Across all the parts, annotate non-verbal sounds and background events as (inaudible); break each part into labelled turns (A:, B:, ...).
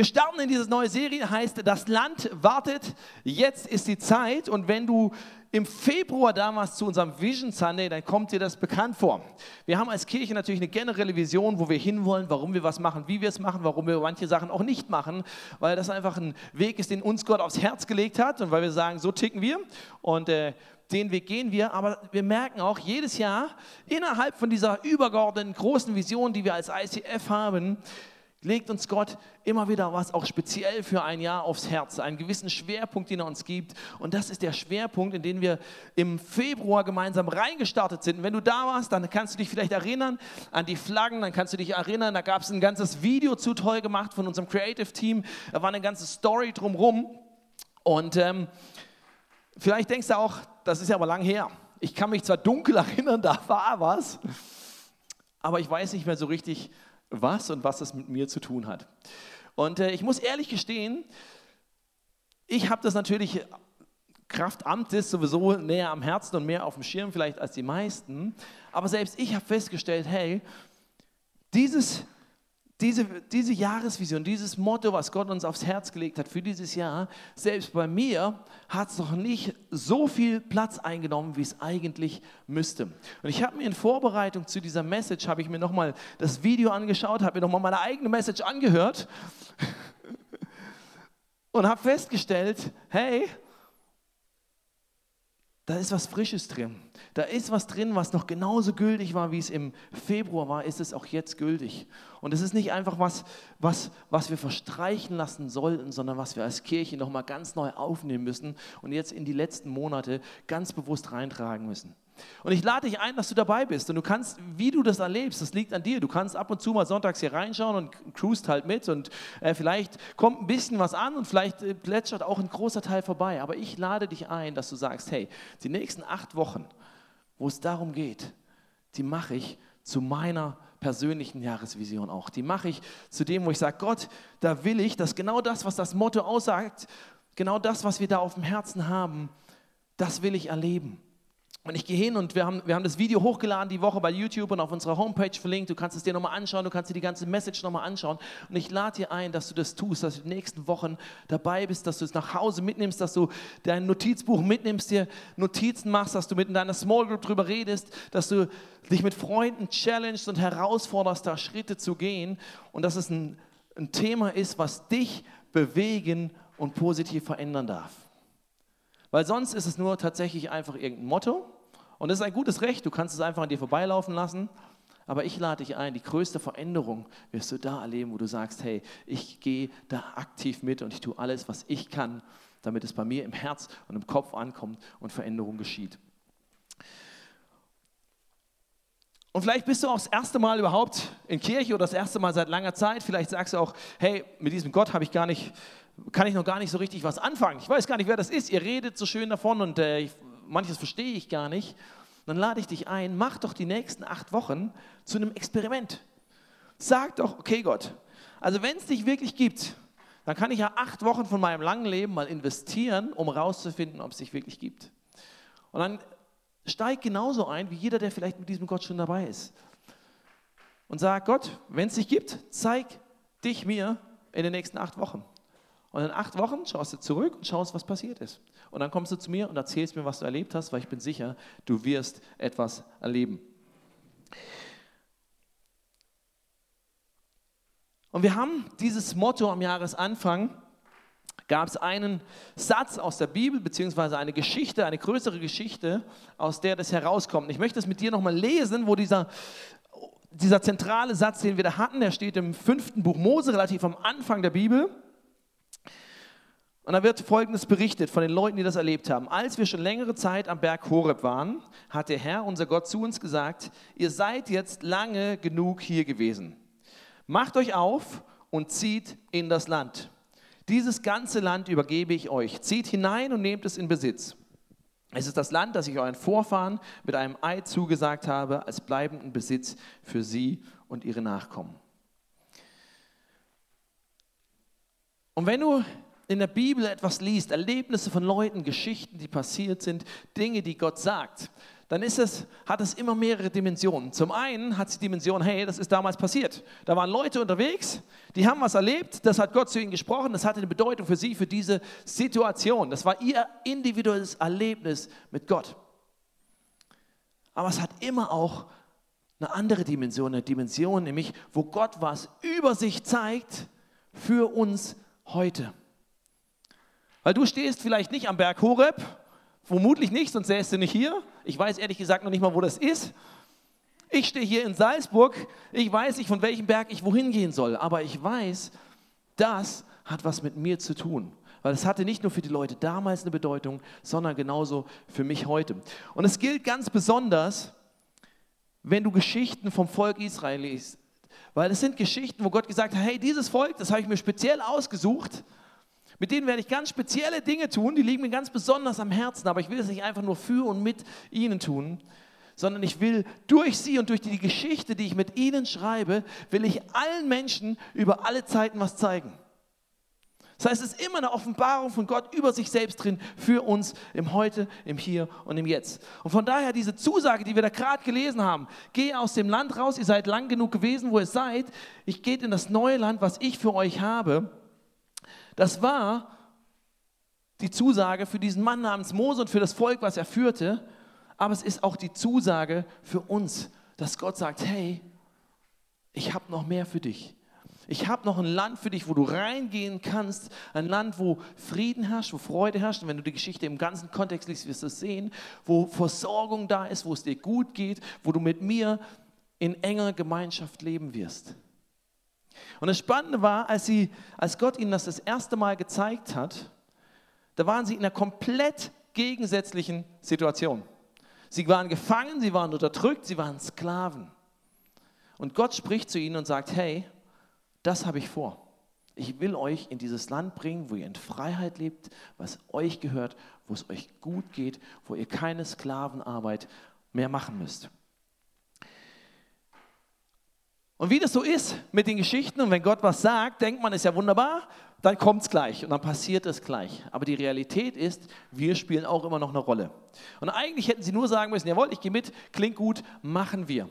A: wir starten in diese neue Serie, heißt Das Land wartet, jetzt ist die Zeit. Und wenn du im Februar damals zu unserem Vision Sunday, dann kommt dir das bekannt vor. Wir haben als Kirche natürlich eine generelle Vision, wo wir hinwollen, warum wir was machen, wie wir es machen, warum wir manche Sachen auch nicht machen, weil das einfach ein Weg ist, den uns Gott aufs Herz gelegt hat und weil wir sagen, so ticken wir und äh, den Weg gehen wir. Aber wir merken auch jedes Jahr innerhalb von dieser übergeordneten großen Vision, die wir als ICF haben, legt uns Gott immer wieder was auch speziell für ein Jahr aufs Herz, einen gewissen Schwerpunkt, den er uns gibt. Und das ist der Schwerpunkt, in den wir im Februar gemeinsam reingestartet sind. Und wenn du da warst, dann kannst du dich vielleicht erinnern an die Flaggen, dann kannst du dich erinnern, da gab es ein ganzes Video zu toll gemacht von unserem Creative Team. Da war eine ganze Story drumherum. Und ähm, vielleicht denkst du auch, das ist ja aber lang her. Ich kann mich zwar dunkel (laughs) erinnern, da war was, aber ich weiß nicht mehr so richtig, was und was es mit mir zu tun hat. Und äh, ich muss ehrlich gestehen, ich habe das natürlich Kraft Amtes sowieso näher am Herzen und mehr auf dem Schirm vielleicht als die meisten. Aber selbst ich habe festgestellt, hey, dieses diese, diese Jahresvision, dieses Motto, was Gott uns aufs Herz gelegt hat für dieses Jahr, selbst bei mir hat es noch nicht so viel Platz eingenommen, wie es eigentlich müsste. Und ich habe mir in Vorbereitung zu dieser Message, habe ich mir nochmal das Video angeschaut, habe mir nochmal meine eigene Message angehört (laughs) und habe festgestellt, hey, da ist was Frisches drin. Da ist was drin, was noch genauso gültig war, wie es im Februar war, ist es auch jetzt gültig. Und es ist nicht einfach was, was, was wir verstreichen lassen sollten, sondern was wir als Kirche nochmal ganz neu aufnehmen müssen und jetzt in die letzten Monate ganz bewusst reintragen müssen. Und ich lade dich ein, dass du dabei bist. Und du kannst, wie du das erlebst, das liegt an dir. Du kannst ab und zu mal sonntags hier reinschauen und cruist halt mit. Und äh, vielleicht kommt ein bisschen was an und vielleicht äh, plätschert auch ein großer Teil vorbei. Aber ich lade dich ein, dass du sagst, hey, die nächsten acht Wochen, wo es darum geht, die mache ich zu meiner persönlichen Jahresvision auch. Die mache ich zu dem, wo ich sage, Gott, da will ich, dass genau das, was das Motto aussagt, genau das, was wir da auf dem Herzen haben, das will ich erleben. Und ich gehe hin und wir haben, wir haben das Video hochgeladen die Woche bei YouTube und auf unserer Homepage verlinkt. Du kannst es dir nochmal anschauen, du kannst dir die ganze Message nochmal anschauen. Und ich lade dir ein, dass du das tust, dass du die nächsten Wochen dabei bist, dass du es nach Hause mitnimmst, dass du dein Notizbuch mitnimmst, dir Notizen machst, dass du mit in deiner Small Group drüber redest, dass du dich mit Freunden challengest und herausforderst, da Schritte zu gehen. Und dass es ein, ein Thema ist, was dich bewegen und positiv verändern darf. Weil sonst ist es nur tatsächlich einfach irgendein Motto. Und das ist ein gutes Recht, du kannst es einfach an dir vorbeilaufen lassen. Aber ich lade dich ein, die größte Veränderung wirst du da erleben, wo du sagst, hey, ich gehe da aktiv mit und ich tue alles, was ich kann, damit es bei mir im Herz und im Kopf ankommt und Veränderung geschieht. Und vielleicht bist du auch das erste Mal überhaupt in Kirche oder das erste Mal seit langer Zeit. Vielleicht sagst du auch, hey, mit diesem Gott habe ich gar nicht kann ich noch gar nicht so richtig was anfangen. Ich weiß gar nicht, wer das ist. Ihr redet so schön davon und äh, ich, manches verstehe ich gar nicht. Dann lade ich dich ein, mach doch die nächsten acht Wochen zu einem Experiment. Sag doch, okay Gott, also wenn es dich wirklich gibt, dann kann ich ja acht Wochen von meinem langen Leben mal investieren, um herauszufinden, ob es dich wirklich gibt. Und dann steig genauso ein, wie jeder, der vielleicht mit diesem Gott schon dabei ist. Und sag Gott, wenn es dich gibt, zeig dich mir in den nächsten acht Wochen. Und in acht Wochen schaust du zurück und schaust, was passiert ist. Und dann kommst du zu mir und erzählst mir, was du erlebt hast, weil ich bin sicher, du wirst etwas erleben. Und wir haben dieses Motto am Jahresanfang, gab es einen Satz aus der Bibel, beziehungsweise eine Geschichte, eine größere Geschichte, aus der das herauskommt. Ich möchte es mit dir nochmal lesen, wo dieser, dieser zentrale Satz, den wir da hatten, der steht im fünften Buch Mose, relativ am Anfang der Bibel. Und da wird Folgendes berichtet von den Leuten, die das erlebt haben. Als wir schon längere Zeit am Berg Horeb waren, hat der Herr, unser Gott, zu uns gesagt, ihr seid jetzt lange genug hier gewesen. Macht euch auf und zieht in das Land. Dieses ganze Land übergebe ich euch. Zieht hinein und nehmt es in Besitz. Es ist das Land, das ich euren Vorfahren mit einem Eid zugesagt habe, als bleibenden Besitz für sie und ihre Nachkommen. Und wenn du in der Bibel etwas liest, Erlebnisse von Leuten, Geschichten, die passiert sind, Dinge, die Gott sagt, dann ist es, hat es immer mehrere Dimensionen. Zum einen hat es die Dimension, hey, das ist damals passiert. Da waren Leute unterwegs, die haben was erlebt, das hat Gott zu ihnen gesprochen, das hatte eine Bedeutung für sie, für diese Situation. Das war ihr individuelles Erlebnis mit Gott. Aber es hat immer auch eine andere Dimension, eine Dimension, nämlich wo Gott was über sich zeigt für uns heute. Weil du stehst vielleicht nicht am Berg Horeb, vermutlich nicht, sonst säßt du nicht hier. Ich weiß ehrlich gesagt noch nicht mal, wo das ist. Ich stehe hier in Salzburg, ich weiß nicht, von welchem Berg ich wohin gehen soll, aber ich weiß, das hat was mit mir zu tun. Weil es hatte nicht nur für die Leute damals eine Bedeutung, sondern genauso für mich heute. Und es gilt ganz besonders, wenn du Geschichten vom Volk Israel liest. Weil es sind Geschichten, wo Gott gesagt hat, hey, dieses Volk, das habe ich mir speziell ausgesucht, mit denen werde ich ganz spezielle Dinge tun, die liegen mir ganz besonders am Herzen, aber ich will es nicht einfach nur für und mit ihnen tun, sondern ich will durch sie und durch die Geschichte, die ich mit ihnen schreibe, will ich allen Menschen über alle Zeiten was zeigen. Das heißt, es ist immer eine Offenbarung von Gott über sich selbst drin für uns im Heute, im Hier und im Jetzt. Und von daher diese Zusage, die wir da gerade gelesen haben, geh aus dem Land raus, ihr seid lang genug gewesen, wo ihr seid, ich gehe in das neue Land, was ich für euch habe. Das war die Zusage für diesen Mann namens Mose und für das Volk, was er führte, aber es ist auch die Zusage für uns, dass Gott sagt, hey, ich habe noch mehr für dich. Ich habe noch ein Land für dich, wo du reingehen kannst. Ein Land, wo Frieden herrscht, wo Freude herrscht. Und wenn du die Geschichte im ganzen Kontext liest, wirst du es sehen, wo Versorgung da ist, wo es dir gut geht, wo du mit mir in enger Gemeinschaft leben wirst. Und das Spannende war, als, sie, als Gott ihnen das das erste Mal gezeigt hat, da waren sie in einer komplett gegensätzlichen Situation. Sie waren gefangen, sie waren unterdrückt, sie waren Sklaven. Und Gott spricht zu ihnen und sagt, hey, das habe ich vor. Ich will euch in dieses Land bringen, wo ihr in Freiheit lebt, was euch gehört, wo es euch gut geht, wo ihr keine Sklavenarbeit mehr machen müsst. Und wie das so ist mit den Geschichten und wenn Gott was sagt, denkt man, ist ja wunderbar, dann kommt es gleich und dann passiert es gleich. Aber die Realität ist, wir spielen auch immer noch eine Rolle. Und eigentlich hätten sie nur sagen müssen, jawohl, ich gehe mit, klingt gut, machen wir.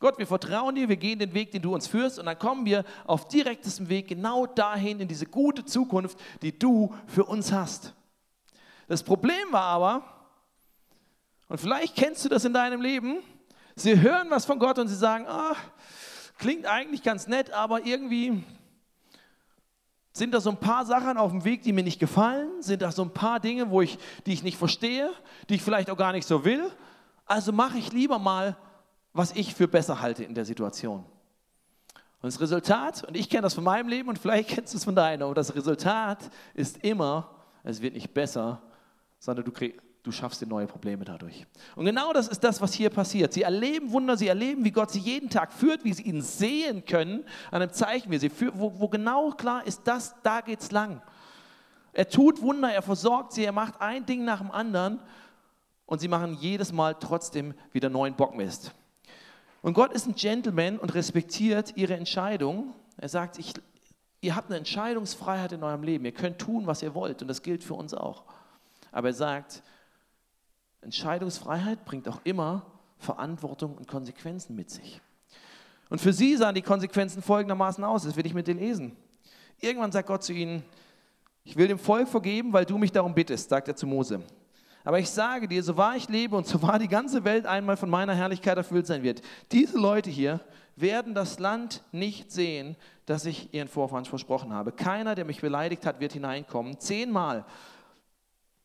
A: Gott, wir vertrauen dir, wir gehen den Weg, den du uns führst und dann kommen wir auf direktestem Weg genau dahin in diese gute Zukunft, die du für uns hast. Das Problem war aber, und vielleicht kennst du das in deinem Leben, sie hören was von Gott und sie sagen, ah, klingt eigentlich ganz nett, aber irgendwie sind da so ein paar Sachen auf dem Weg, die mir nicht gefallen, sind da so ein paar Dinge, wo ich, die ich nicht verstehe, die ich vielleicht auch gar nicht so will. Also mache ich lieber mal was ich für besser halte in der Situation. Und das Resultat, und ich kenne das von meinem Leben und vielleicht (laughs) kennst du es von deinem, aber das Resultat ist immer, es wird nicht besser, sondern du, krieg, du schaffst dir neue Probleme dadurch. Und genau das ist das, was hier passiert. Sie erleben Wunder, sie erleben, wie Gott sie jeden Tag führt, wie sie ihn sehen können, an einem Zeichen, wie sie führt, wo, wo genau klar ist, das, da geht's lang. Er tut Wunder, er versorgt sie, er macht ein Ding nach dem anderen und sie machen jedes Mal trotzdem wieder neuen Bockmist. Und Gott ist ein Gentleman und respektiert ihre Entscheidung. Er sagt, ich, ihr habt eine Entscheidungsfreiheit in eurem Leben. Ihr könnt tun, was ihr wollt. Und das gilt für uns auch. Aber er sagt, Entscheidungsfreiheit bringt auch immer Verantwortung und Konsequenzen mit sich. Und für sie sahen die Konsequenzen folgendermaßen aus. Das will ich mit dir lesen. Irgendwann sagt Gott zu ihnen, ich will dem Volk vergeben, weil du mich darum bittest, sagt er zu Mose. Aber ich sage dir, so wahr ich lebe und so wahr die ganze Welt einmal von meiner Herrlichkeit erfüllt sein wird, diese Leute hier werden das Land nicht sehen, das ich ihren Vorfahren versprochen habe. Keiner, der mich beleidigt hat, wird hineinkommen. Zehnmal,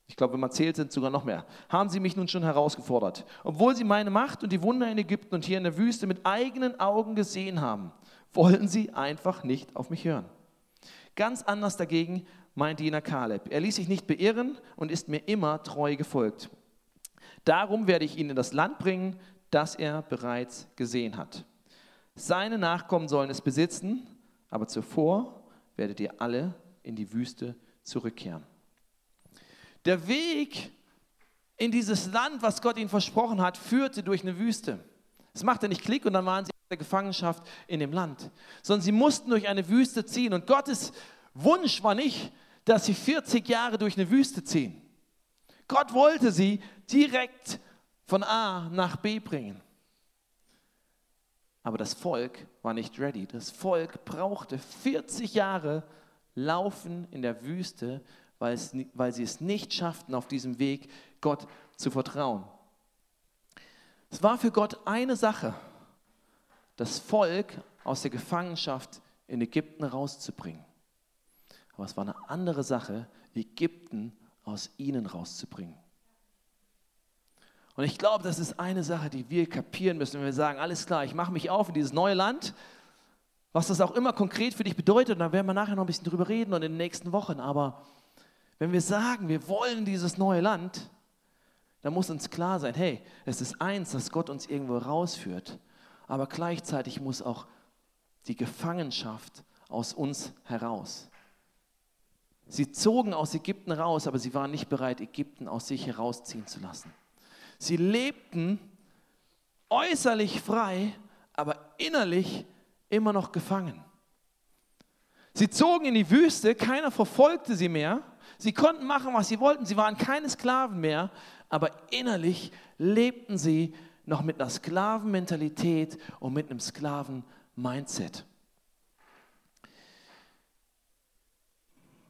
A: ich glaube, wenn man zählt, sind es sogar noch mehr, haben sie mich nun schon herausgefordert. Obwohl sie meine Macht und die Wunder in Ägypten und hier in der Wüste mit eigenen Augen gesehen haben, wollen sie einfach nicht auf mich hören. Ganz anders dagegen mein Diener Kaleb. Er ließ sich nicht beirren und ist mir immer treu gefolgt. Darum werde ich ihn in das Land bringen, das er bereits gesehen hat. Seine Nachkommen sollen es besitzen, aber zuvor werdet ihr alle in die Wüste zurückkehren. Der Weg in dieses Land, was Gott ihnen versprochen hat, führte durch eine Wüste. Es machte nicht Klick und dann waren sie in der Gefangenschaft in dem Land, sondern sie mussten durch eine Wüste ziehen. Und Gottes Wunsch war nicht, dass sie 40 Jahre durch eine Wüste ziehen. Gott wollte sie direkt von A nach B bringen. Aber das Volk war nicht ready. Das Volk brauchte 40 Jahre Laufen in der Wüste, weil, es, weil sie es nicht schafften, auf diesem Weg Gott zu vertrauen. Es war für Gott eine Sache, das Volk aus der Gefangenschaft in Ägypten rauszubringen. Aber es war eine andere Sache, Ägypten aus ihnen rauszubringen. Und ich glaube, das ist eine Sache, die wir kapieren müssen, wenn wir sagen, alles klar, ich mache mich auf in dieses neue Land, was das auch immer konkret für dich bedeutet, und da werden wir nachher noch ein bisschen drüber reden und in den nächsten Wochen. Aber wenn wir sagen, wir wollen dieses neue Land, dann muss uns klar sein, hey, es ist eins, dass Gott uns irgendwo rausführt, aber gleichzeitig muss auch die Gefangenschaft aus uns heraus. Sie zogen aus Ägypten raus, aber sie waren nicht bereit, Ägypten aus sich herausziehen zu lassen. Sie lebten äußerlich frei, aber innerlich immer noch gefangen. Sie zogen in die Wüste, keiner verfolgte sie mehr. Sie konnten machen, was sie wollten. Sie waren keine Sklaven mehr, aber innerlich lebten sie noch mit einer Sklavenmentalität und mit einem Sklaven-Mindset.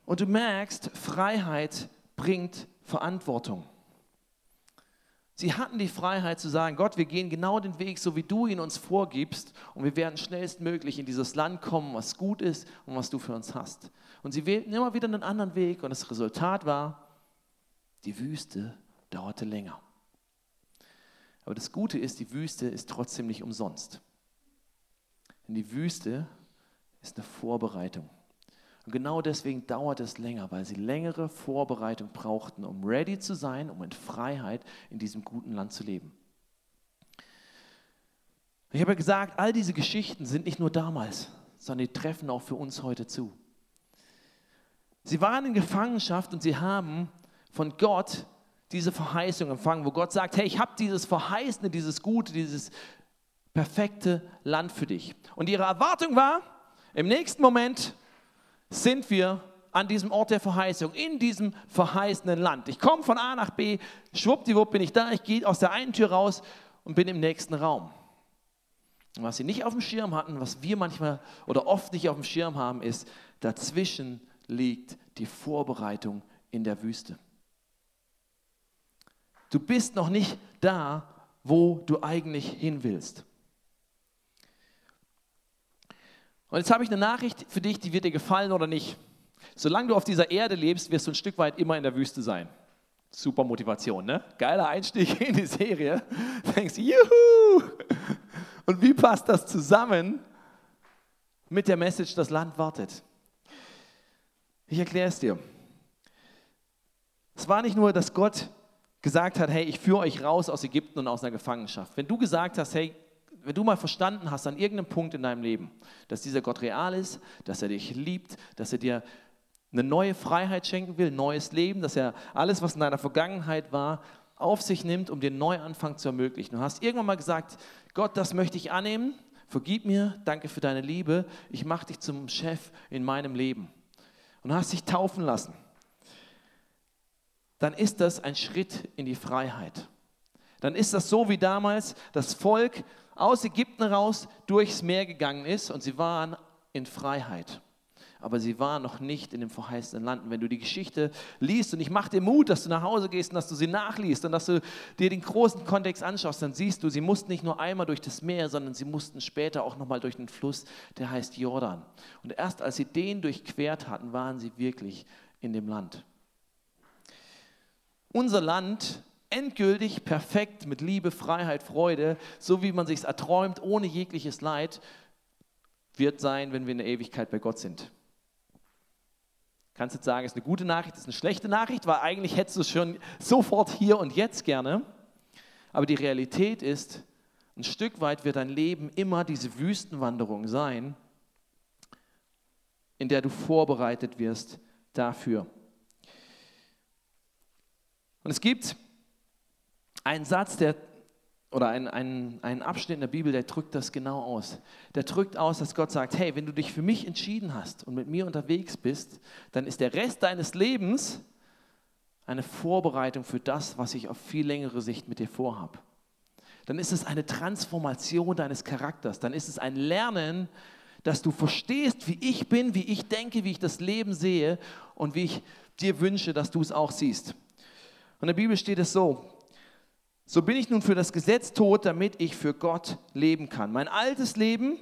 A: Und du merkst, Freiheit bringt Verantwortung. Sie hatten die Freiheit zu sagen, Gott, wir gehen genau den Weg, so wie du ihn uns vorgibst und wir werden schnellstmöglich in dieses Land kommen, was gut ist und was du für uns hast. Und sie wählten immer wieder einen anderen Weg und das Resultat war, die Wüste dauerte länger. Aber das Gute ist, die Wüste ist trotzdem nicht umsonst. Denn die Wüste ist eine Vorbereitung. Und genau deswegen dauert es länger, weil sie längere Vorbereitung brauchten, um ready zu sein, um in Freiheit in diesem guten Land zu leben. Ich habe ja gesagt, all diese Geschichten sind nicht nur damals, sondern die treffen auch für uns heute zu. Sie waren in Gefangenschaft und sie haben von Gott diese Verheißung empfangen, wo Gott sagt, hey, ich habe dieses Verheißene, dieses Gute, dieses perfekte Land für dich. Und ihre Erwartung war, im nächsten Moment sind wir an diesem Ort der Verheißung, in diesem verheißenen Land. Ich komme von A nach B, schwuppdiwupp bin ich da, ich gehe aus der einen Tür raus und bin im nächsten Raum. Und was sie nicht auf dem Schirm hatten, was wir manchmal oder oft nicht auf dem Schirm haben, ist, dazwischen liegt die Vorbereitung in der Wüste. Du bist noch nicht da, wo du eigentlich hin willst. Und jetzt habe ich eine Nachricht für dich, die wird dir gefallen oder nicht. Solange du auf dieser Erde lebst, wirst du ein Stück weit immer in der Wüste sein. Super Motivation, ne? Geiler Einstieg (laughs) in die Serie. Du denkst, juhu! Und wie passt das zusammen mit der Message, das Land wartet? Ich erkläre es dir. Es war nicht nur, dass Gott gesagt hat, hey, ich führe euch raus aus Ägypten und aus einer Gefangenschaft. Wenn du gesagt hast, hey, wenn du mal verstanden hast an irgendeinem Punkt in deinem Leben, dass dieser Gott real ist, dass er dich liebt, dass er dir eine neue Freiheit schenken will, neues Leben, dass er alles, was in deiner Vergangenheit war, auf sich nimmt, um einen Neuanfang zu ermöglichen. Du hast irgendwann mal gesagt, Gott, das möchte ich annehmen, vergib mir, danke für deine Liebe, ich mache dich zum Chef in meinem Leben. Und hast dich taufen lassen. Dann ist das ein Schritt in die Freiheit. Dann ist das so wie damals das Volk aus Ägypten raus durchs Meer gegangen ist und sie waren in Freiheit. Aber sie waren noch nicht in dem verheißenen Land. Und wenn du die Geschichte liest und ich mache dir Mut, dass du nach Hause gehst und dass du sie nachliest und dass du dir den großen Kontext anschaust, dann siehst du, sie mussten nicht nur einmal durch das Meer, sondern sie mussten später auch nochmal durch den Fluss, der heißt Jordan. Und erst als sie den durchquert hatten, waren sie wirklich in dem Land. Unser Land endgültig, perfekt, mit Liebe, Freiheit, Freude, so wie man sich erträumt, ohne jegliches Leid, wird sein, wenn wir in der Ewigkeit bei Gott sind. Kannst jetzt sagen, ist eine gute Nachricht, ist eine schlechte Nachricht, weil eigentlich hättest du es schon sofort hier und jetzt gerne. Aber die Realität ist, ein Stück weit wird dein Leben immer diese Wüstenwanderung sein, in der du vorbereitet wirst dafür. Und es gibt ein Satz, der, oder ein, ein, ein Abschnitt in der Bibel, der drückt das genau aus. Der drückt aus, dass Gott sagt, hey, wenn du dich für mich entschieden hast und mit mir unterwegs bist, dann ist der Rest deines Lebens eine Vorbereitung für das, was ich auf viel längere Sicht mit dir vorhabe. dann ist es eine Transformation deines Charakters, dann ist es ein Lernen, dass du verstehst, wie ich bin, wie ich denke, wie ich das Leben sehe und wie ich dir wünsche, dass du es auch siehst. Und in der Bibel steht es so, so bin ich nun für das Gesetz tot, damit ich für Gott leben kann. Mein altes Leben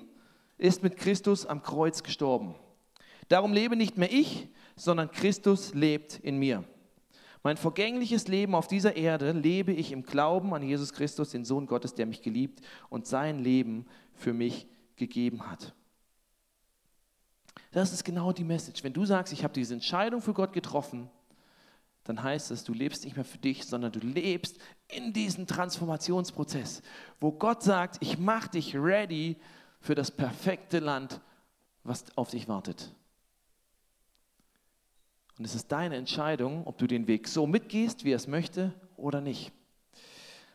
A: ist mit Christus am Kreuz gestorben. Darum lebe nicht mehr ich, sondern Christus lebt in mir. Mein vergängliches Leben auf dieser Erde lebe ich im Glauben an Jesus Christus, den Sohn Gottes, der mich geliebt und sein Leben für mich gegeben hat. Das ist genau die Message. Wenn du sagst, ich habe diese Entscheidung für Gott getroffen, dann heißt es, du lebst nicht mehr für dich, sondern du lebst in diesem Transformationsprozess, wo Gott sagt, ich mache dich ready für das perfekte Land, was auf dich wartet. Und es ist deine Entscheidung, ob du den Weg so mitgehst, wie er es möchte, oder nicht.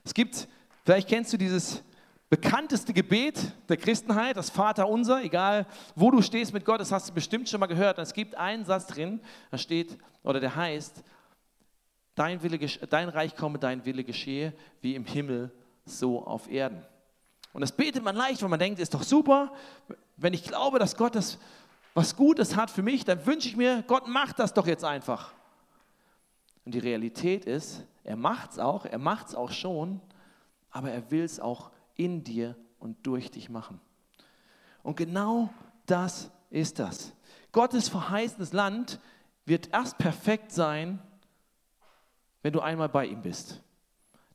A: Es gibt, vielleicht kennst du dieses bekannteste Gebet der Christenheit, das Vater unser, egal wo du stehst mit Gott, das hast du bestimmt schon mal gehört. Es gibt einen Satz drin, da steht, oder der heißt, dein, Wille, dein Reich komme, dein Wille geschehe, wie im Himmel, so auf Erden. Und das betet man leicht, weil man denkt, ist doch super, wenn ich glaube, dass Gott das was Gutes hat für mich, dann wünsche ich mir, Gott macht das doch jetzt einfach. Und die Realität ist, er macht es auch, er macht es auch schon, aber er will es auch in dir und durch dich machen. Und genau das ist das. Gottes verheißenes Land wird erst perfekt sein, wenn du einmal bei ihm bist.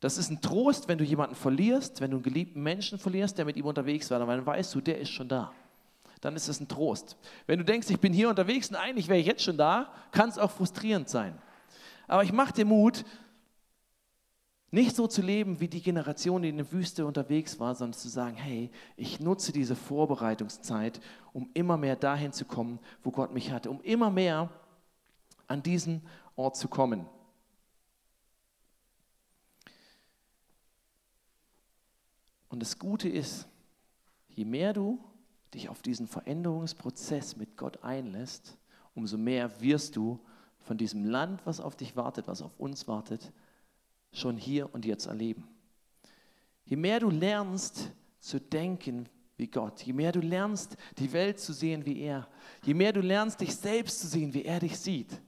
A: Das ist ein Trost, wenn du jemanden verlierst, wenn du einen geliebten Menschen verlierst, der mit ihm unterwegs war, dann weißt du, der ist schon da dann ist es ein Trost. Wenn du denkst, ich bin hier unterwegs und eigentlich wäre ich jetzt schon da, kann es auch frustrierend sein. Aber ich mache dir Mut, nicht so zu leben wie die Generation, die in der Wüste unterwegs war, sondern zu sagen, hey, ich nutze diese Vorbereitungszeit, um immer mehr dahin zu kommen, wo Gott mich hatte, um immer mehr an diesen Ort zu kommen. Und das Gute ist, je mehr du dich auf diesen Veränderungsprozess mit Gott einlässt, umso mehr wirst du von diesem Land, was auf dich wartet, was auf uns wartet, schon hier und jetzt erleben. Je mehr du lernst zu denken wie Gott, je mehr du lernst, die Welt zu sehen wie er, je mehr du lernst, dich selbst zu sehen, wie er dich sieht,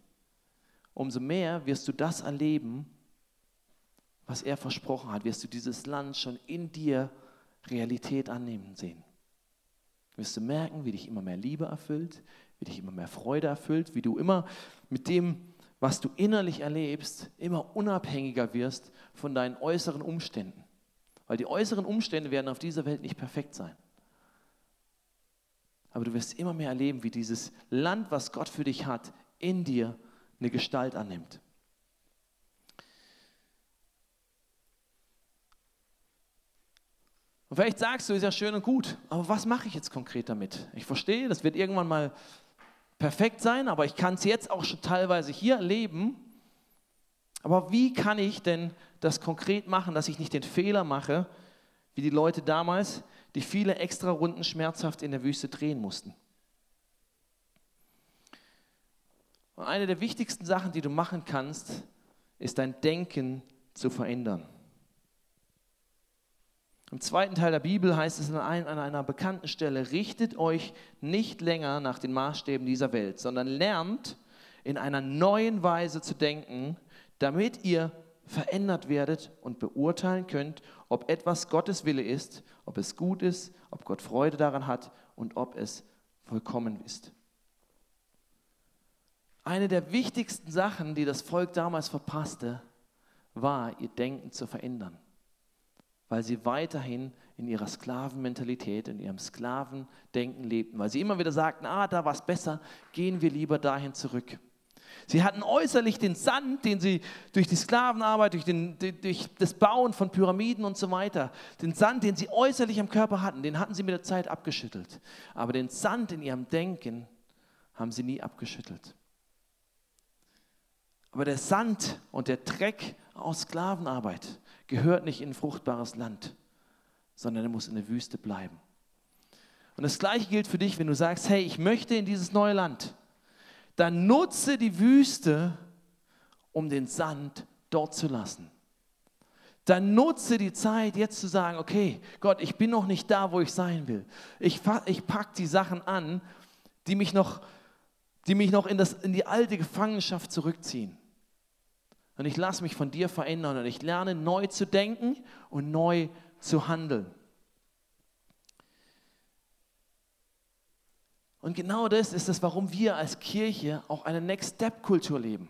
A: umso mehr wirst du das erleben, was er versprochen hat, wirst du dieses Land schon in dir Realität annehmen sehen wirst du merken, wie dich immer mehr Liebe erfüllt, wie dich immer mehr Freude erfüllt, wie du immer mit dem, was du innerlich erlebst, immer unabhängiger wirst von deinen äußeren Umständen. Weil die äußeren Umstände werden auf dieser Welt nicht perfekt sein. Aber du wirst immer mehr erleben, wie dieses Land, was Gott für dich hat, in dir eine Gestalt annimmt. Und vielleicht sagst du, ist ja schön und gut, aber was mache ich jetzt konkret damit? Ich verstehe, das wird irgendwann mal perfekt sein, aber ich kann es jetzt auch schon teilweise hier erleben. Aber wie kann ich denn das konkret machen, dass ich nicht den Fehler mache, wie die Leute damals, die viele extra Runden schmerzhaft in der Wüste drehen mussten? Und eine der wichtigsten Sachen, die du machen kannst, ist dein Denken zu verändern. Im zweiten Teil der Bibel heißt es an einer bekannten Stelle, richtet euch nicht länger nach den Maßstäben dieser Welt, sondern lernt in einer neuen Weise zu denken, damit ihr verändert werdet und beurteilen könnt, ob etwas Gottes Wille ist, ob es gut ist, ob Gott Freude daran hat und ob es vollkommen ist. Eine der wichtigsten Sachen, die das Volk damals verpasste, war, ihr Denken zu verändern weil sie weiterhin in ihrer Sklavenmentalität, in ihrem Sklavendenken lebten, weil sie immer wieder sagten, ah, da war es besser, gehen wir lieber dahin zurück. Sie hatten äußerlich den Sand, den sie durch die Sklavenarbeit, durch, den, durch das Bauen von Pyramiden und so weiter, den Sand, den sie äußerlich am Körper hatten, den hatten sie mit der Zeit abgeschüttelt. Aber den Sand in ihrem Denken haben sie nie abgeschüttelt. Aber der Sand und der Dreck aus Sklavenarbeit, gehört nicht in ein fruchtbares Land, sondern er muss in der Wüste bleiben. Und das gleiche gilt für dich, wenn du sagst, hey, ich möchte in dieses neue Land, dann nutze die Wüste, um den Sand dort zu lassen. dann nutze die Zeit, jetzt zu sagen, okay, Gott, ich bin noch nicht da, wo ich sein will. Ich, ich packe die Sachen an, die mich noch, die mich noch in, das, in die alte Gefangenschaft zurückziehen. Und ich lasse mich von dir verändern und ich lerne neu zu denken und neu zu handeln. Und genau das ist es, warum wir als Kirche auch eine Next Step Kultur leben.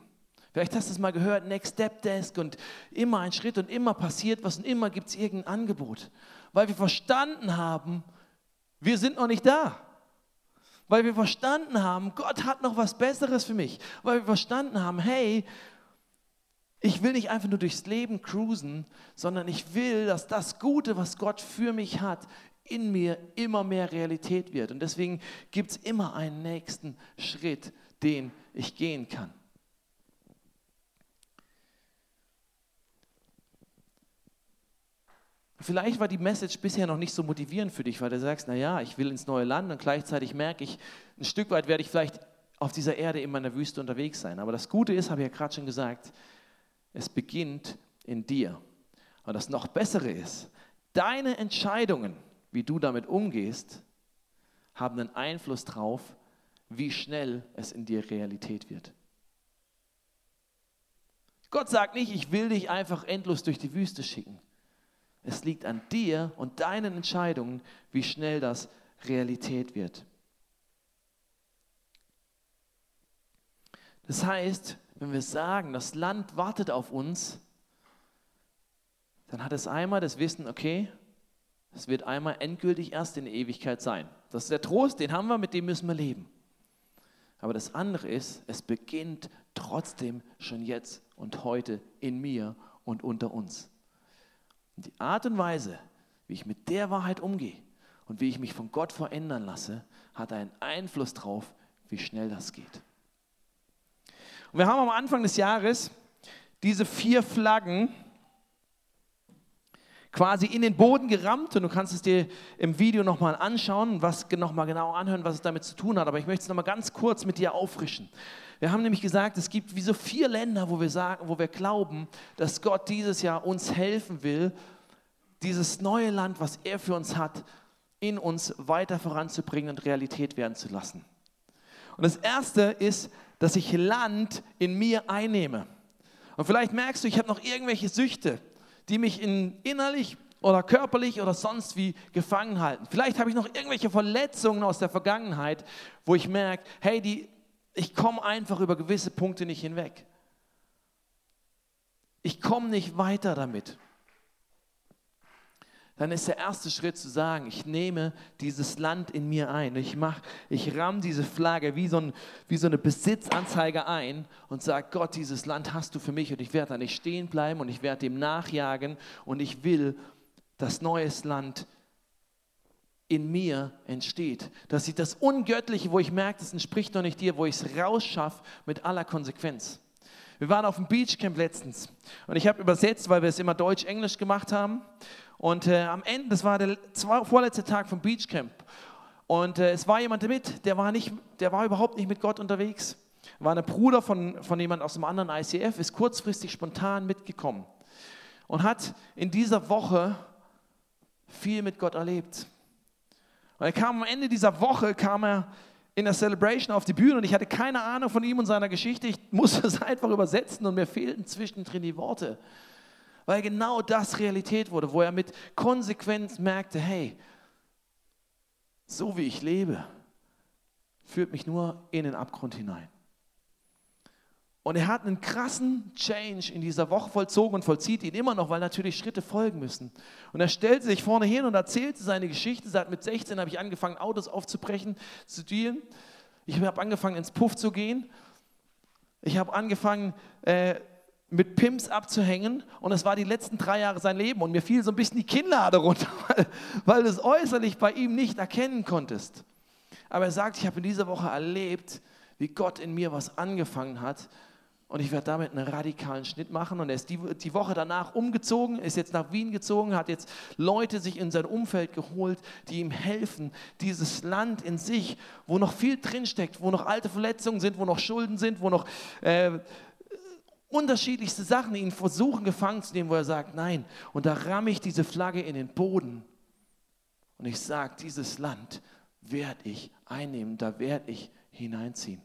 A: Vielleicht hast du es mal gehört, Next Step Desk und immer ein Schritt und immer passiert was und immer gibt es irgendein Angebot. Weil wir verstanden haben, wir sind noch nicht da. Weil wir verstanden haben, Gott hat noch was Besseres für mich. Weil wir verstanden haben, hey, ich will nicht einfach nur durchs Leben cruisen, sondern ich will, dass das Gute, was Gott für mich hat, in mir immer mehr Realität wird. Und deswegen gibt es immer einen nächsten Schritt, den ich gehen kann. Vielleicht war die Message bisher noch nicht so motivierend für dich, weil du sagst, naja, ich will ins neue Land und gleichzeitig merke ich, ein Stück weit werde ich vielleicht auf dieser Erde in der Wüste unterwegs sein. Aber das Gute ist, habe ich ja gerade schon gesagt, es beginnt in dir. Und das noch Bessere ist, deine Entscheidungen, wie du damit umgehst, haben einen Einfluss darauf, wie schnell es in dir Realität wird. Gott sagt nicht, ich will dich einfach endlos durch die Wüste schicken. Es liegt an dir und deinen Entscheidungen, wie schnell das Realität wird. Das heißt, wenn wir sagen, das Land wartet auf uns, dann hat es einmal das Wissen, okay, es wird einmal endgültig erst in der Ewigkeit sein. Das ist der Trost, den haben wir, mit dem müssen wir leben. Aber das andere ist, es beginnt trotzdem schon jetzt und heute in mir und unter uns. Und die Art und Weise, wie ich mit der Wahrheit umgehe und wie ich mich von Gott verändern lasse, hat einen Einfluss darauf, wie schnell das geht. Und wir haben am Anfang des Jahres diese vier Flaggen quasi in den Boden gerammt und du kannst es dir im Video nochmal anschauen, was nochmal genau anhören, was es damit zu tun hat. Aber ich möchte es nochmal ganz kurz mit dir auffrischen. Wir haben nämlich gesagt, es gibt wie so vier Länder, wo wir sagen, wo wir glauben, dass Gott dieses Jahr uns helfen will, dieses neue Land, was er für uns hat, in uns weiter voranzubringen und Realität werden zu lassen. Und das erste ist, dass ich Land in mir einnehme. Und vielleicht merkst du, ich habe noch irgendwelche Süchte die mich in, innerlich oder körperlich oder sonst wie gefangen halten. Vielleicht habe ich noch irgendwelche Verletzungen aus der Vergangenheit, wo ich merke, hey, die, ich komme einfach über gewisse Punkte nicht hinweg. Ich komme nicht weiter damit dann ist der erste Schritt zu sagen, ich nehme dieses Land in mir ein. Ich, mach, ich ramm diese Flagge wie so, ein, wie so eine Besitzanzeige ein und sage, Gott, dieses Land hast du für mich und ich werde da nicht stehen bleiben und ich werde dem nachjagen und ich will, dass neues Land in mir entsteht. Dass ich das Ungöttliche, wo ich merke, das entspricht noch nicht dir, wo ich es rausschaffe mit aller Konsequenz. Wir waren auf dem Beachcamp letztens und ich habe übersetzt, weil wir es immer Deutsch-Englisch gemacht haben. Und äh, am Ende, das war der vorletzte Tag vom Beachcamp. Und äh, es war jemand mit, der war, nicht, der war überhaupt nicht mit Gott unterwegs. War ein Bruder von, von jemand aus einem anderen ICF, ist kurzfristig spontan mitgekommen und hat in dieser Woche viel mit Gott erlebt. Und er kam am Ende dieser Woche, kam er in der Celebration auf die Bühne und ich hatte keine Ahnung von ihm und seiner Geschichte. Ich (laughs) musste es einfach übersetzen und mir fehlten zwischendrin die Worte weil genau das Realität wurde, wo er mit Konsequenz merkte, hey, so wie ich lebe, führt mich nur in den Abgrund hinein. Und er hat einen krassen Change in dieser Woche vollzogen und vollzieht ihn immer noch, weil natürlich Schritte folgen müssen. Und er stellt sich vorne hin und erzählt seine Geschichte. Sagt, mit 16 habe ich angefangen, Autos aufzubrechen, zu dealen. Ich habe angefangen, ins Puff zu gehen. Ich habe angefangen, äh, mit Pimps abzuhängen und es war die letzten drei Jahre sein Leben und mir fiel so ein bisschen die Kinnlade runter, (laughs) weil, weil du es äußerlich bei ihm nicht erkennen konntest. Aber er sagt, ich habe in dieser Woche erlebt, wie Gott in mir was angefangen hat und ich werde damit einen radikalen Schnitt machen. Und er ist die, die Woche danach umgezogen, ist jetzt nach Wien gezogen, hat jetzt Leute sich in sein Umfeld geholt, die ihm helfen, dieses Land in sich, wo noch viel drinsteckt, wo noch alte Verletzungen sind, wo noch Schulden sind, wo noch... Äh, unterschiedlichste Sachen, ihn versuchen gefangen zu nehmen, wo er sagt, nein, und da ramme ich diese Flagge in den Boden und ich sage, dieses Land werde ich einnehmen, da werde ich hineinziehen.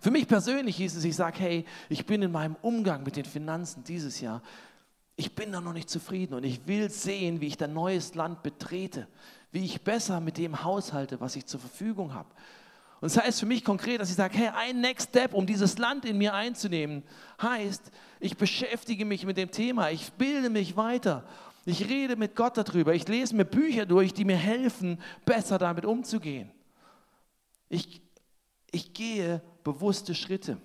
A: Für mich persönlich hieß es, ich sage, hey, ich bin in meinem Umgang mit den Finanzen dieses Jahr, ich bin da noch nicht zufrieden und ich will sehen, wie ich ein neues Land betrete, wie ich besser mit dem haushalte, was ich zur Verfügung habe. Und das heißt für mich konkret, dass ich sage, hey, ein Next Step, um dieses Land in mir einzunehmen, heißt, ich beschäftige mich mit dem Thema, ich bilde mich weiter, ich rede mit Gott darüber, ich lese mir Bücher durch, die mir helfen, besser damit umzugehen. Ich, ich gehe bewusste Schritte.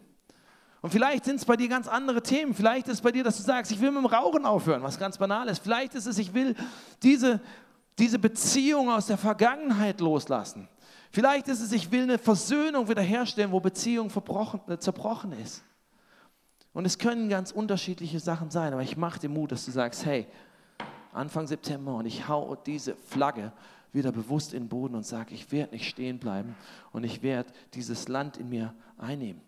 A: Und vielleicht sind es bei dir ganz andere Themen. Vielleicht ist es bei dir, dass du sagst, ich will mit dem Rauchen aufhören, was ganz banal ist. Vielleicht ist es, ich will diese, diese Beziehung aus der Vergangenheit loslassen. Vielleicht ist es, ich will eine Versöhnung wiederherstellen, wo Beziehung äh, zerbrochen ist. Und es können ganz unterschiedliche Sachen sein, aber ich mache dir Mut, dass du sagst, hey, Anfang September und ich hau diese Flagge wieder bewusst in den Boden und sage, ich werde nicht stehen bleiben und ich werde dieses Land in mir einnehmen.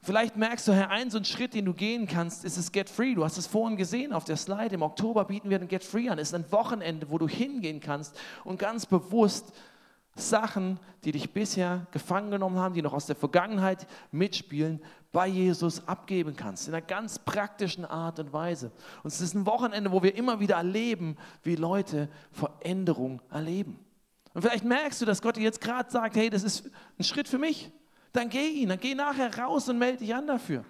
A: Vielleicht merkst du, Herr, ein so ein Schritt, den du gehen kannst, ist es Get Free. Du hast es vorhin gesehen auf der Slide. Im Oktober bieten wir den Get Free an. Es ist ein Wochenende, wo du hingehen kannst und ganz bewusst Sachen, die dich bisher gefangen genommen haben, die noch aus der Vergangenheit mitspielen, bei Jesus abgeben kannst. In einer ganz praktischen Art und Weise. Und es ist ein Wochenende, wo wir immer wieder erleben, wie Leute Veränderung erleben. Und vielleicht merkst du, dass Gott dir jetzt gerade sagt, hey, das ist ein Schritt für mich dann geh ihn, dann geh nachher raus und melde dich an dafür.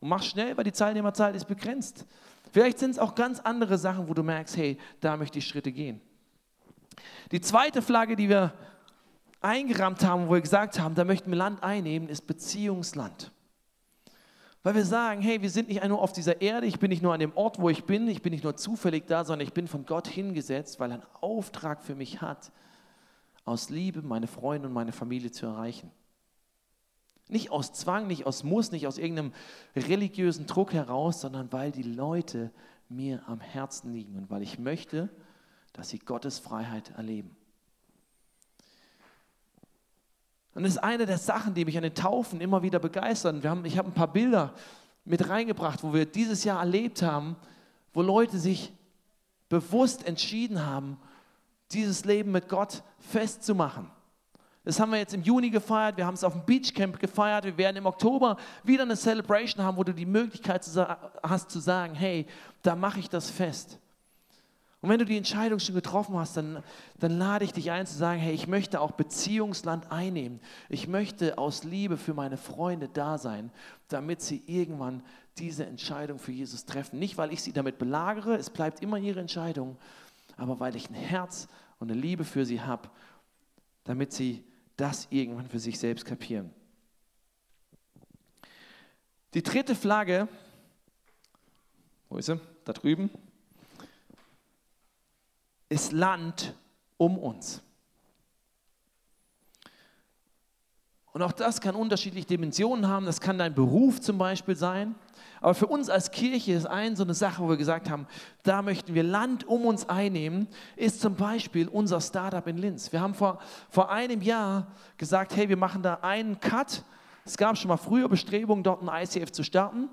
A: Und mach schnell, weil die Teilnehmerzahl ist begrenzt. Vielleicht sind es auch ganz andere Sachen, wo du merkst, hey, da möchte ich Schritte gehen. Die zweite Flagge, die wir eingerammt haben, wo wir gesagt haben, da möchten wir Land einnehmen, ist Beziehungsland. Weil wir sagen, hey, wir sind nicht nur auf dieser Erde, ich bin nicht nur an dem Ort, wo ich bin, ich bin nicht nur zufällig da, sondern ich bin von Gott hingesetzt, weil er einen Auftrag für mich hat, aus Liebe meine Freunde und meine Familie zu erreichen. Nicht aus Zwang, nicht aus Muss, nicht aus irgendeinem religiösen Druck heraus, sondern weil die Leute mir am Herzen liegen und weil ich möchte, dass sie Gottes Freiheit erleben. Und das ist eine der Sachen, die mich an den Taufen immer wieder begeistern. Wir haben, ich habe ein paar Bilder mit reingebracht, wo wir dieses Jahr erlebt haben, wo Leute sich bewusst entschieden haben, dieses Leben mit Gott festzumachen. Das haben wir jetzt im Juni gefeiert, wir haben es auf dem Beachcamp gefeiert, wir werden im Oktober wieder eine Celebration haben, wo du die Möglichkeit hast zu sagen, hey, da mache ich das fest. Und wenn du die Entscheidung schon getroffen hast, dann, dann lade ich dich ein zu sagen, hey, ich möchte auch Beziehungsland einnehmen. Ich möchte aus Liebe für meine Freunde da sein, damit sie irgendwann diese Entscheidung für Jesus treffen. Nicht, weil ich sie damit belagere, es bleibt immer ihre Entscheidung, aber weil ich ein Herz und eine Liebe für sie habe, damit sie das irgendwann für sich selbst kapieren. Die dritte Flagge, wo ist sie? Da drüben, ist Land um uns. Und auch das kann unterschiedliche Dimensionen haben. Das kann dein Beruf zum Beispiel sein. Aber für uns als Kirche ist ein so eine Sache, wo wir gesagt haben, da möchten wir Land um uns einnehmen, ist zum Beispiel unser Startup in Linz. Wir haben vor, vor einem Jahr gesagt, hey, wir machen da einen Cut. Es gab schon mal früher Bestrebungen, dort ein ICF zu starten.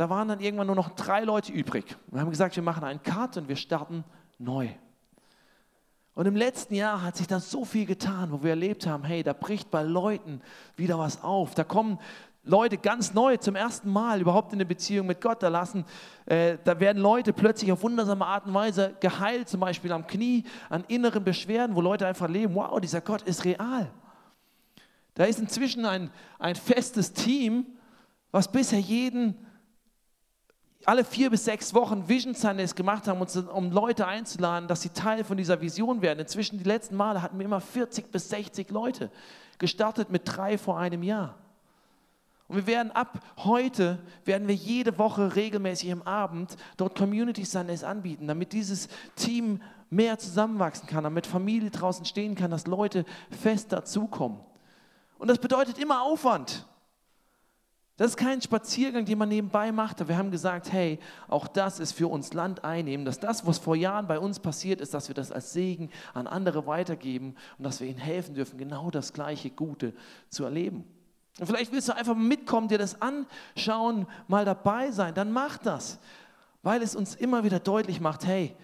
A: Da waren dann irgendwann nur noch drei Leute übrig. Wir haben gesagt, wir machen einen Cut und wir starten neu. Und im letzten Jahr hat sich da so viel getan, wo wir erlebt haben, hey, da bricht bei Leuten wieder was auf. Da kommen Leute ganz neu zum ersten Mal überhaupt in eine Beziehung mit Gott. Da, äh, da werden Leute plötzlich auf wundersame Art und Weise geheilt, zum Beispiel am Knie, an inneren Beschwerden, wo Leute einfach leben, wow, dieser Gott ist real. Da ist inzwischen ein, ein festes Team, was bisher jeden, alle vier bis sechs Wochen Vision Sundays gemacht haben, um Leute einzuladen, dass sie Teil von dieser Vision werden. Inzwischen, die letzten Male hatten wir immer 40 bis 60 Leute, gestartet mit drei vor einem Jahr. Und wir werden ab heute, werden wir jede Woche regelmäßig im Abend dort Community Sundays anbieten, damit dieses Team mehr zusammenwachsen kann, damit Familie draußen stehen kann, dass Leute fest dazukommen. Und das bedeutet immer Aufwand. Das ist kein Spaziergang, den man nebenbei macht. Wir haben gesagt, hey, auch das ist für uns Land einnehmen, dass das, was vor Jahren bei uns passiert ist, dass wir das als Segen an andere weitergeben und dass wir ihnen helfen dürfen, genau das gleiche Gute zu erleben. Und vielleicht willst du einfach mitkommen, dir das anschauen, mal dabei sein, dann mach das, weil es uns immer wieder deutlich macht, hey,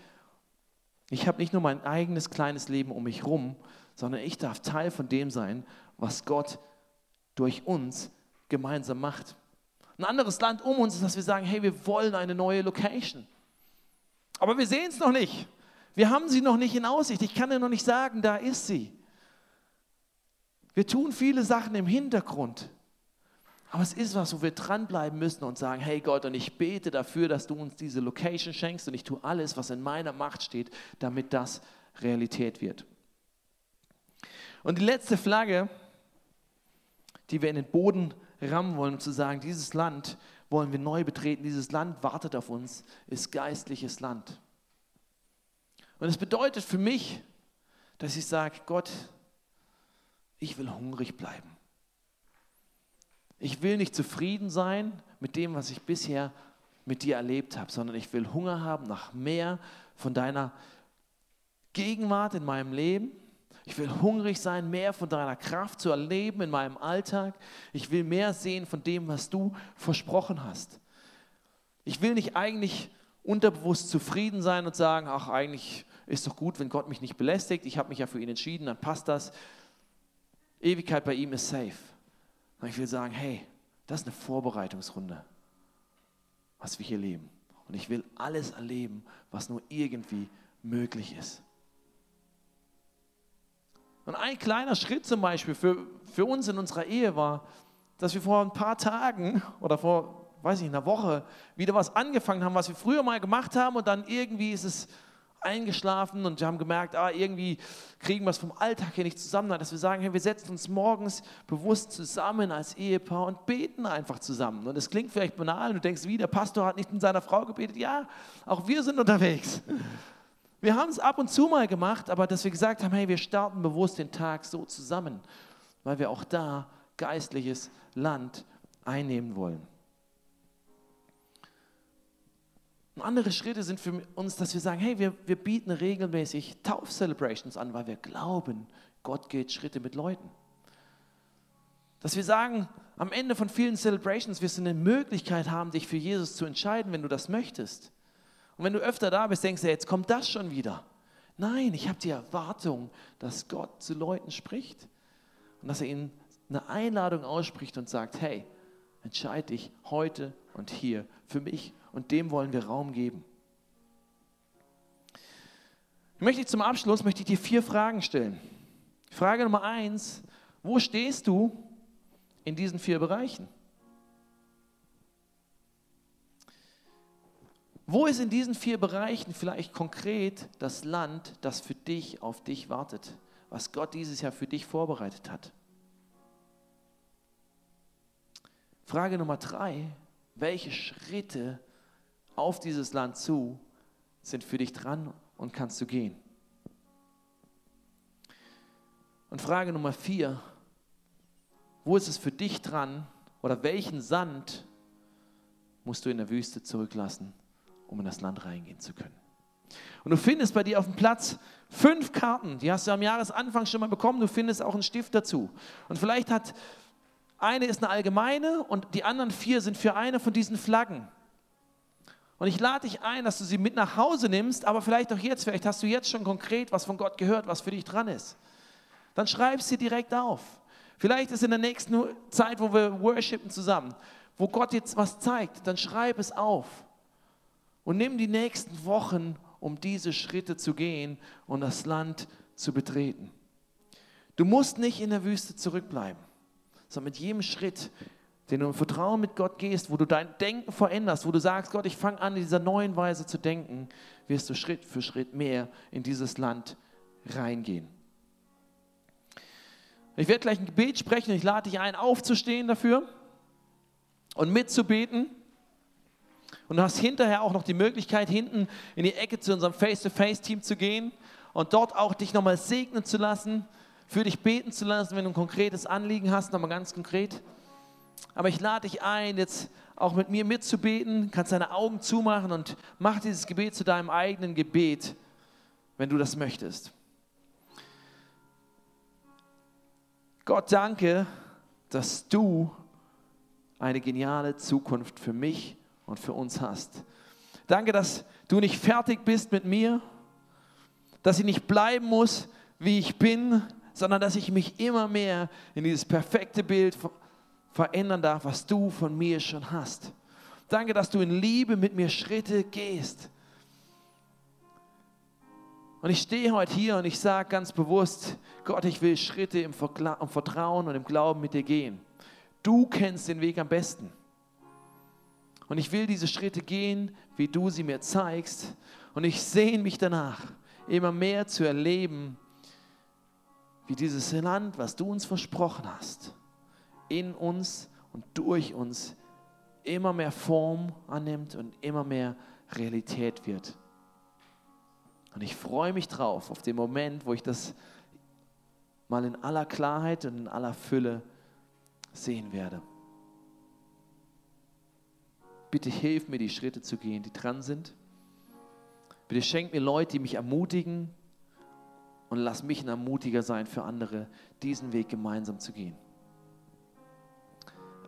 A: ich habe nicht nur mein eigenes kleines Leben um mich rum, sondern ich darf Teil von dem sein, was Gott durch uns gemeinsam macht. Ein anderes Land um uns ist, dass wir sagen, hey, wir wollen eine neue Location. Aber wir sehen es noch nicht. Wir haben sie noch nicht in Aussicht. Ich kann dir noch nicht sagen, da ist sie. Wir tun viele Sachen im Hintergrund. Aber es ist was, wo wir dranbleiben müssen und sagen, hey Gott, und ich bete dafür, dass du uns diese Location schenkst und ich tue alles, was in meiner Macht steht, damit das Realität wird. Und die letzte Flagge, die wir in den Boden rammen wollen, um zu sagen, dieses Land wollen wir neu betreten, dieses Land wartet auf uns, ist geistliches Land. Und es bedeutet für mich, dass ich sage, Gott, ich will hungrig bleiben. Ich will nicht zufrieden sein mit dem, was ich bisher mit dir erlebt habe, sondern ich will Hunger haben nach mehr von deiner Gegenwart in meinem Leben. Ich will hungrig sein, mehr von deiner Kraft zu erleben in meinem Alltag. Ich will mehr sehen von dem, was du versprochen hast. Ich will nicht eigentlich unterbewusst zufrieden sein und sagen, ach eigentlich ist doch gut, wenn Gott mich nicht belästigt. Ich habe mich ja für ihn entschieden, dann passt das. Ewigkeit bei ihm ist safe. Und ich will sagen, hey, das ist eine Vorbereitungsrunde, was wir hier leben. Und ich will alles erleben, was nur irgendwie möglich ist. Und ein kleiner Schritt zum Beispiel für, für uns in unserer Ehe war, dass wir vor ein paar Tagen oder vor, weiß ich, einer Woche wieder was angefangen haben, was wir früher mal gemacht haben und dann irgendwie ist es eingeschlafen und wir haben gemerkt, ah, irgendwie kriegen wir es vom Alltag hier nicht zusammen, dass wir sagen, hey, wir setzen uns morgens bewusst zusammen als Ehepaar und beten einfach zusammen. Und es klingt vielleicht banal du denkst, wie, der Pastor hat nicht mit seiner Frau gebetet. Ja, auch wir sind unterwegs. Wir haben es ab und zu mal gemacht, aber dass wir gesagt haben, hey, wir starten bewusst den Tag so zusammen, weil wir auch da geistliches Land einnehmen wollen. Und andere Schritte sind für uns, dass wir sagen, hey, wir, wir bieten regelmäßig Tauf-Celebrations an, weil wir glauben, Gott geht Schritte mit Leuten. Dass wir sagen, am Ende von vielen Celebrations wirst du eine Möglichkeit haben, dich für Jesus zu entscheiden, wenn du das möchtest. Und wenn du öfter da bist, denkst du, jetzt kommt das schon wieder. Nein, ich habe die Erwartung, dass Gott zu Leuten spricht und dass er ihnen eine Einladung ausspricht und sagt, hey, entscheide dich heute und hier für mich und dem wollen wir Raum geben. Ich möchte zum Abschluss möchte ich dir vier Fragen stellen. Frage Nummer eins: Wo stehst du in diesen vier Bereichen? Wo ist in diesen vier Bereichen vielleicht konkret das Land, das für dich auf dich wartet, was Gott dieses Jahr für dich vorbereitet hat? Frage Nummer drei: Welche Schritte auf dieses Land zu, sind für dich dran und kannst du gehen. Und Frage Nummer vier, wo ist es für dich dran oder welchen Sand musst du in der Wüste zurücklassen, um in das Land reingehen zu können? Und du findest bei dir auf dem Platz fünf Karten, die hast du am Jahresanfang schon mal bekommen, du findest auch einen Stift dazu. Und vielleicht hat eine ist eine allgemeine und die anderen vier sind für eine von diesen Flaggen. Und ich lade dich ein, dass du sie mit nach Hause nimmst, aber vielleicht auch jetzt, vielleicht hast du jetzt schon konkret was von Gott gehört, was für dich dran ist. Dann schreib sie direkt auf. Vielleicht ist in der nächsten Zeit, wo wir worshipen zusammen, wo Gott jetzt was zeigt, dann schreib es auf. Und nimm die nächsten Wochen, um diese Schritte zu gehen und das Land zu betreten. Du musst nicht in der Wüste zurückbleiben, sondern mit jedem Schritt, den du im Vertrauen mit Gott gehst, wo du dein Denken veränderst, wo du sagst, Gott, ich fange an, in dieser neuen Weise zu denken, wirst du Schritt für Schritt mehr in dieses Land reingehen. Ich werde gleich ein Gebet sprechen. Ich lade dich ein, aufzustehen dafür und mitzubeten. Und du hast hinterher auch noch die Möglichkeit, hinten in die Ecke zu unserem Face-to-Face-Team zu gehen und dort auch dich nochmal segnen zu lassen, für dich beten zu lassen, wenn du ein konkretes Anliegen hast, nochmal ganz konkret. Aber ich lade dich ein, jetzt auch mit mir mitzubeten, kannst deine Augen zumachen und mach dieses Gebet zu deinem eigenen Gebet, wenn du das möchtest. Gott, danke, dass du eine geniale Zukunft für mich und für uns hast. Danke, dass du nicht fertig bist mit mir, dass ich nicht bleiben muss, wie ich bin, sondern dass ich mich immer mehr in dieses perfekte Bild verändern darf, was du von mir schon hast. Danke, dass du in Liebe mit mir Schritte gehst. Und ich stehe heute hier und ich sage ganz bewusst, Gott, ich will Schritte im Vertrauen und im Glauben mit dir gehen. Du kennst den Weg am besten. Und ich will diese Schritte gehen, wie du sie mir zeigst. Und ich sehne mich danach, immer mehr zu erleben, wie dieses Land, was du uns versprochen hast, in uns und durch uns immer mehr Form annimmt und immer mehr Realität wird. Und ich freue mich drauf, auf den Moment, wo ich das mal in aller Klarheit und in aller Fülle sehen werde. Bitte hilf mir, die Schritte zu gehen, die dran sind. Bitte schenk mir Leute, die mich ermutigen und lass mich ein Ermutiger sein für andere, diesen Weg gemeinsam zu gehen.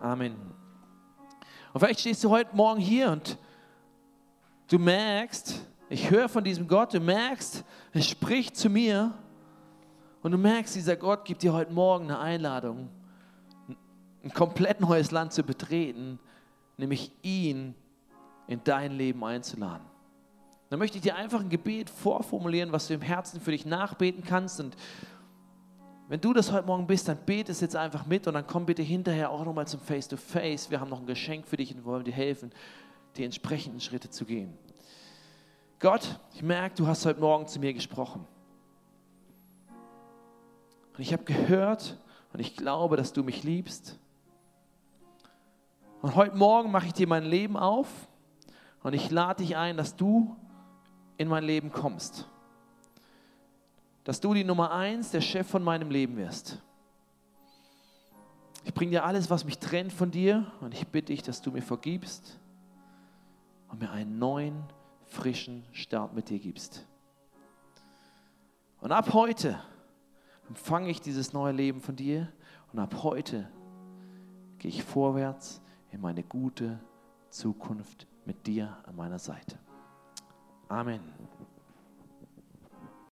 A: Amen. Und vielleicht stehst du heute Morgen hier und du merkst, ich höre von diesem Gott, du merkst, er spricht zu mir und du merkst, dieser Gott gibt dir heute Morgen eine Einladung, ein komplett neues Land zu betreten, nämlich ihn in dein Leben einzuladen. Dann möchte ich dir einfach ein Gebet vorformulieren, was du im Herzen für dich nachbeten kannst. Und wenn du das heute Morgen bist, dann bete es jetzt einfach mit und dann komm bitte hinterher auch nochmal zum Face-to-Face. -face. Wir haben noch ein Geschenk für dich und wollen dir helfen, die entsprechenden Schritte zu gehen. Gott, ich merke, du hast heute Morgen zu mir gesprochen. Und ich habe gehört und ich glaube, dass du mich liebst. Und heute Morgen mache ich dir mein Leben auf und ich lade dich ein, dass du in mein Leben kommst. Dass du die Nummer eins, der Chef von meinem Leben wirst. Ich bringe dir alles, was mich trennt von dir und ich bitte dich, dass du mir vergibst und mir einen neuen, frischen Start mit dir gibst. Und ab heute empfange ich dieses neue Leben von dir und ab heute gehe ich vorwärts in meine gute Zukunft mit dir an meiner Seite. Amen.